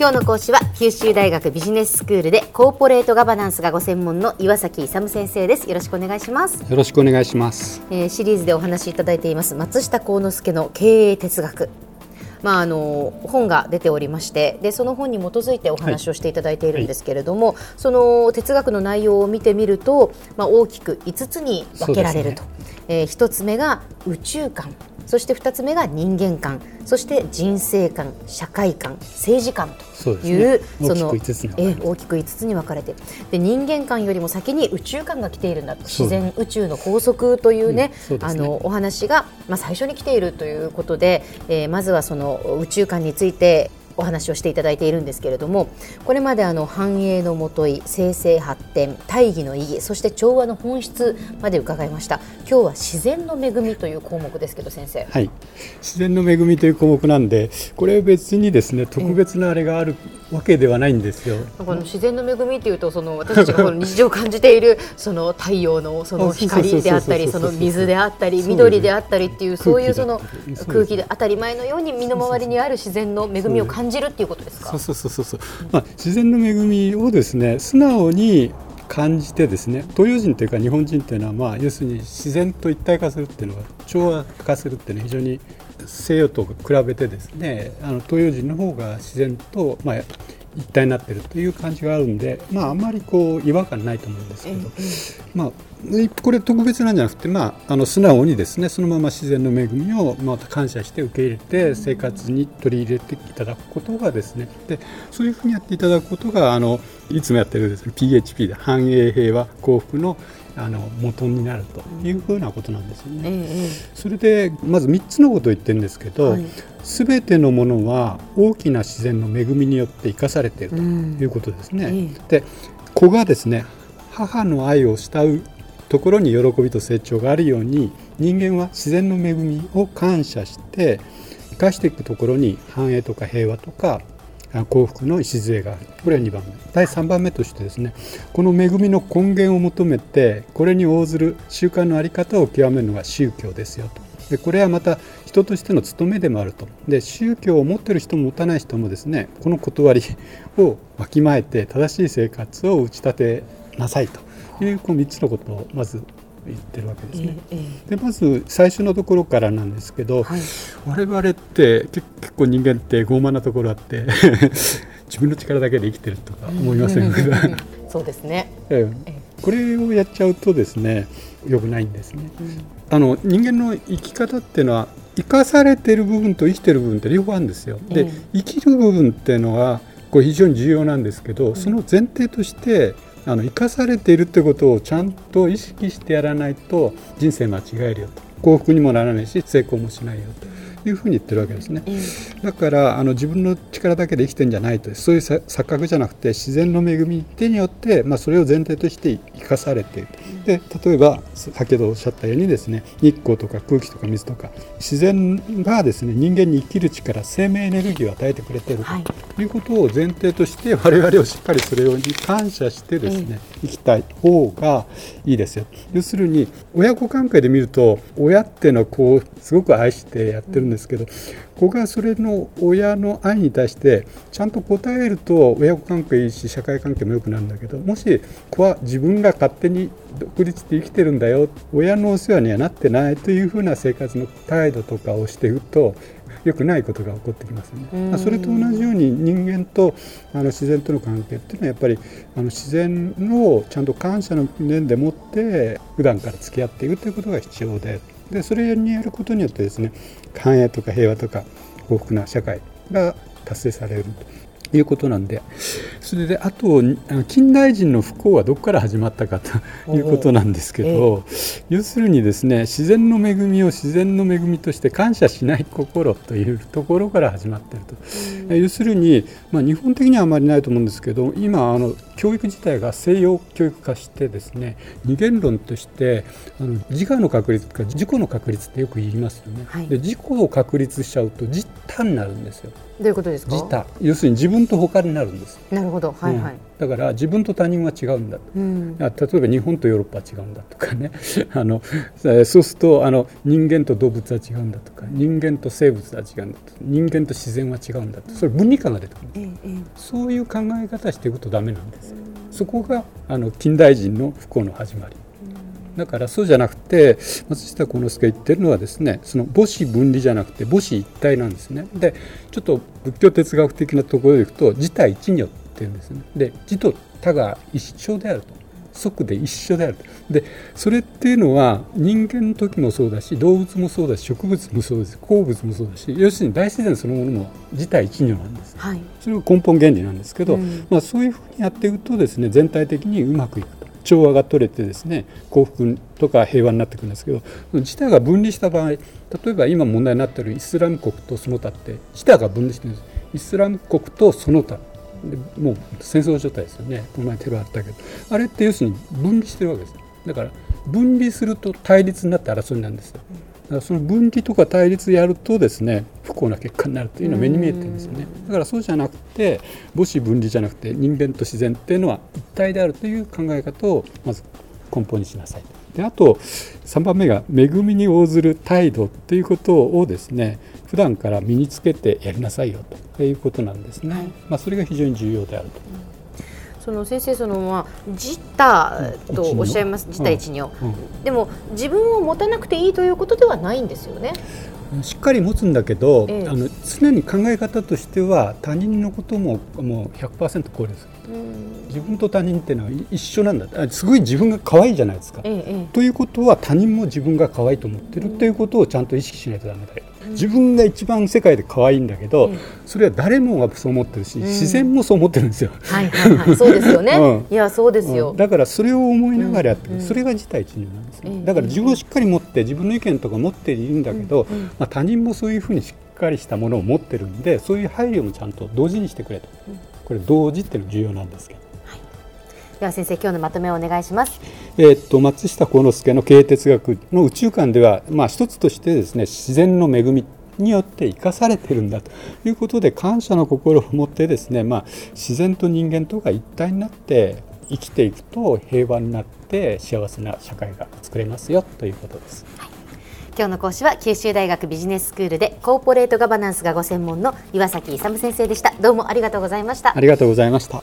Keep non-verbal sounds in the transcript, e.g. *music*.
今日の講師は九州大学ビジネススクールでコーポレートガバナンスがご専門の岩崎勇先生です。よろしくお願いします。よろしくお願いします、えー、シリーズでお話しいただいています。松下幸之助の経営哲学。まあ、あの本が出ておりましてでその本に基づいてお話をしていただいているんですけれども、はい。はい、その哲学の内容を見てみると、まあ、大きく5つに分けられると、ね。えー、1つ目が宇宙観。そして2つ目が人間観。そして人生観社会観政治観というその大きく5つに分かれて。で人間観よりも先に宇宙観が来ているんだ自然宇宙の法則というねうんね、あのお話が、まあ、最初に来ているということで、えー、まずはその宇宙観についてお話をしていただいているんですけれどもこれまであの繁栄のもとい生成発展大義の意義そして調和の本質まで伺いました。今日は自然の恵みという項目ですけど先生。はい。自然の恵みという項目なんでこれ別にですね特別なあれがあるわけではないんですよ、この自然の恵みというとその私たちがこの日常感じているその太陽のその光であったりその水であったり緑であったりっていうそういうその空気で当たり前のように身の回りにある自然の恵みを感じじるっていうことですか？そうそうそうそう、まあ、自然の恵みをですね素直に感じてですね東洋人というか日本人というのは、まあ、要するに自然と一体化するっていうのは調和化するっていうのは非常に西洋と比べてですねあの東洋人の方が自然と、まあ、一体になってるという感じがあるんで、まあ、あんまりこう違和感ないと思うんですけど、まあ、これ特別なんじゃなくて、まあ、あの素直にですねそのまま自然の恵みをまた感謝して受け入れて生活に取り入れていただくことがですねでそういうふうにやっていただくことがあのいつもやってるです、ね、PHP で繁栄平和幸福のあの元になるというふうなことなんですよね。それでまず3つのことを言ってるんですけど、す、べ、てのものは大きな自然の恵みによって生かされているということですね。で子がですね母の愛を慕うところに喜びと成長があるように人間は自然の恵みを感謝して生かしていくところに繁栄とか平和とか幸福の礎がある。これは2番目。第3番目としてですねこの恵みの根源を求めてこれに応ずる習慣の在り方を極めるのが宗教ですよと。でこれはまた人としての務めでもあると。で宗教を持ってる人も持たない人もですねこの断りをわきまえて正しい生活を打ち立てなさいというこの3つのことをまず言ってるわけですね。ええ、でまず最初のところからなんですけど、はい、我々って結構人間って傲慢なところあって *laughs* 自分の力だけで生きてるとか思いませんか？*laughs* そうですね、ええ、これをやっちゃうとですねよくないんですね。うん、あの人間の生き方っていうのは生かされてる部分と生きてる部分って両方あるんですよ。で、生きる部分っていうのはこれ非常に重要なんですけど、その前提としてあの生かされているってことをちゃんと意識してやらないと人生間違えるよと幸福にもならないし成功もしないよと。いうふうに言ってるわけですね、だからあの自分の力だけで生きてんじゃないとそういう錯覚じゃなくて自然の恵み手によって、まあ、それを前提として生かされているで例えば先ほどおっしゃったようにですね日光とか空気とか水とか自然がですね人間に生きる力生命エネルギーを与えてくれていると。い。うことを前提として我々をしっかりそれに感謝してですね、生きたい方がいいですよ。要するに親子関係で見ると親っていうのはこうすごく愛してやってるんですけど子がそれの親の愛に対してちゃんと答えると親子関係いいし社会関係も良くなるんだけどもし子は自分が勝手に独立して生きてるんだよ親のお世話にはなってないというふうな生活の態度とかをしていくと良くないことが起こってきますね。それと同じように人間とあの自然との関係っていうのはやっぱりあの自然をちゃんと感謝の念でもって普段から付き合っていくということが必要ででそれにやることによってですね繁栄とか平和とか幸福な社会が達成されると。いうことなんで。それであと近代人の不幸はどこから始まったかということなんですけど、えー、要するにですね自然の恵みを自然の恵みとして感謝しない心というところから始まっていると、うん、要するに、まあ、日本的にはあまりないと思うんですけど今あの教育自体が西洋教育化してですね二元論としてあの自我の確率か自己の確率ってよく言いますよね、はい、で自己を確立しちゃうと実他になるんですよどういうことですか？自他。要するに自分分と他になるんです。なるほど、はいはい、うん、だから自分と他人は違うんだと、うん、例えば日本とヨーロッパは違うんだとかね。*laughs* あのそうするとあの人間と動物は違うんだとか人間と生物は違うんだと。人間と自然は違うんだと。それ分離感が出てくる、うん、そういう考え方していくとダメなんです、そこがあの近代人の不幸の始まりだからそうじゃなくて松下幸之助が言ってるのはですねその母子分離じゃなくて母子一体なんですね。でちょっと仏教哲学的なところでいくと自体一如っていうんですね。で自と他が一緒であると。即で一緒であると。でそれっていうのは人間の時もそうだし動物もそうだし植物もそうです。鉱物もそうだし要するに大自然そのものも自体一如なんです、はい、それが根本原理なんですけど、うん、まあ、そういうふうにやっていくとですね全体的にうまくいく。と調和が取れてですね幸福とか平和になってくるんですけど自体が分離した場合例えば今問題になっているイスラム国とその他って自体が分離してるんです。イスラム国とその他。でもう戦争状態ですよね。この前テロあったけど。あれって要するに分離してるわけです。だから分離すると対立になって争いなんですよ。からその分離とか対立やるとですね不幸な結果になるというのは目に見えてるんですよね。だからそうじゃなくて母子分離じゃなくて人間と自然っていうのは一体であるという考え方をまず根本にしなさいであと3番目が恵みに応ずる態度っていうことをですね普段から身につけてやりなさいよということなんですね、はい、まあ、それが非常に重要であると。その先生そのまあ自他とおっしゃいます、自他一如、でも自分を持たなくていいということではないんですよね。しっかり持つんだけど、ええ、あの常に考え方としては他人のことももう100%考慮す。る自分と他人っていうのは一緒なんだ。すごい自分が可愛いじゃないですか、え、ということは他人も自分が可愛いと思ってるっていうことをちゃんと意識しないとだめだよ自分が一番世界で可愛いんだけど、それは誰もがそう思ってるし、自然もそう思ってるんですよ。はいはいはい、そうですよね。うん、いやそうですよ、うん、だからそれを思いながらやってる、それが自体一如なんですね。だから自分をしっかり持って自分の意見とか持っているんだけど、まあ他人もそういうふうにしっかりしたものを持ってるんで、そういう配慮もちゃんと同時にしてくれと。これ同時っていうの重要なんですけど。では先生今日のまとめをお願いします。えー、っと松下幸之助の経営哲学の宇宙観ではまあ一つとしてですね自然の恵みによって生かされてるんだということで感謝の心を持ってですねまあ自然と人間とが一体になって生きていくと平和になって幸せな社会が作れますよということです。はい今日の講師は九州大学ビジネススクールでコーポレートガバナンスがご専門の岩崎勇先生でしたどうもありがとうございましたありがとうございました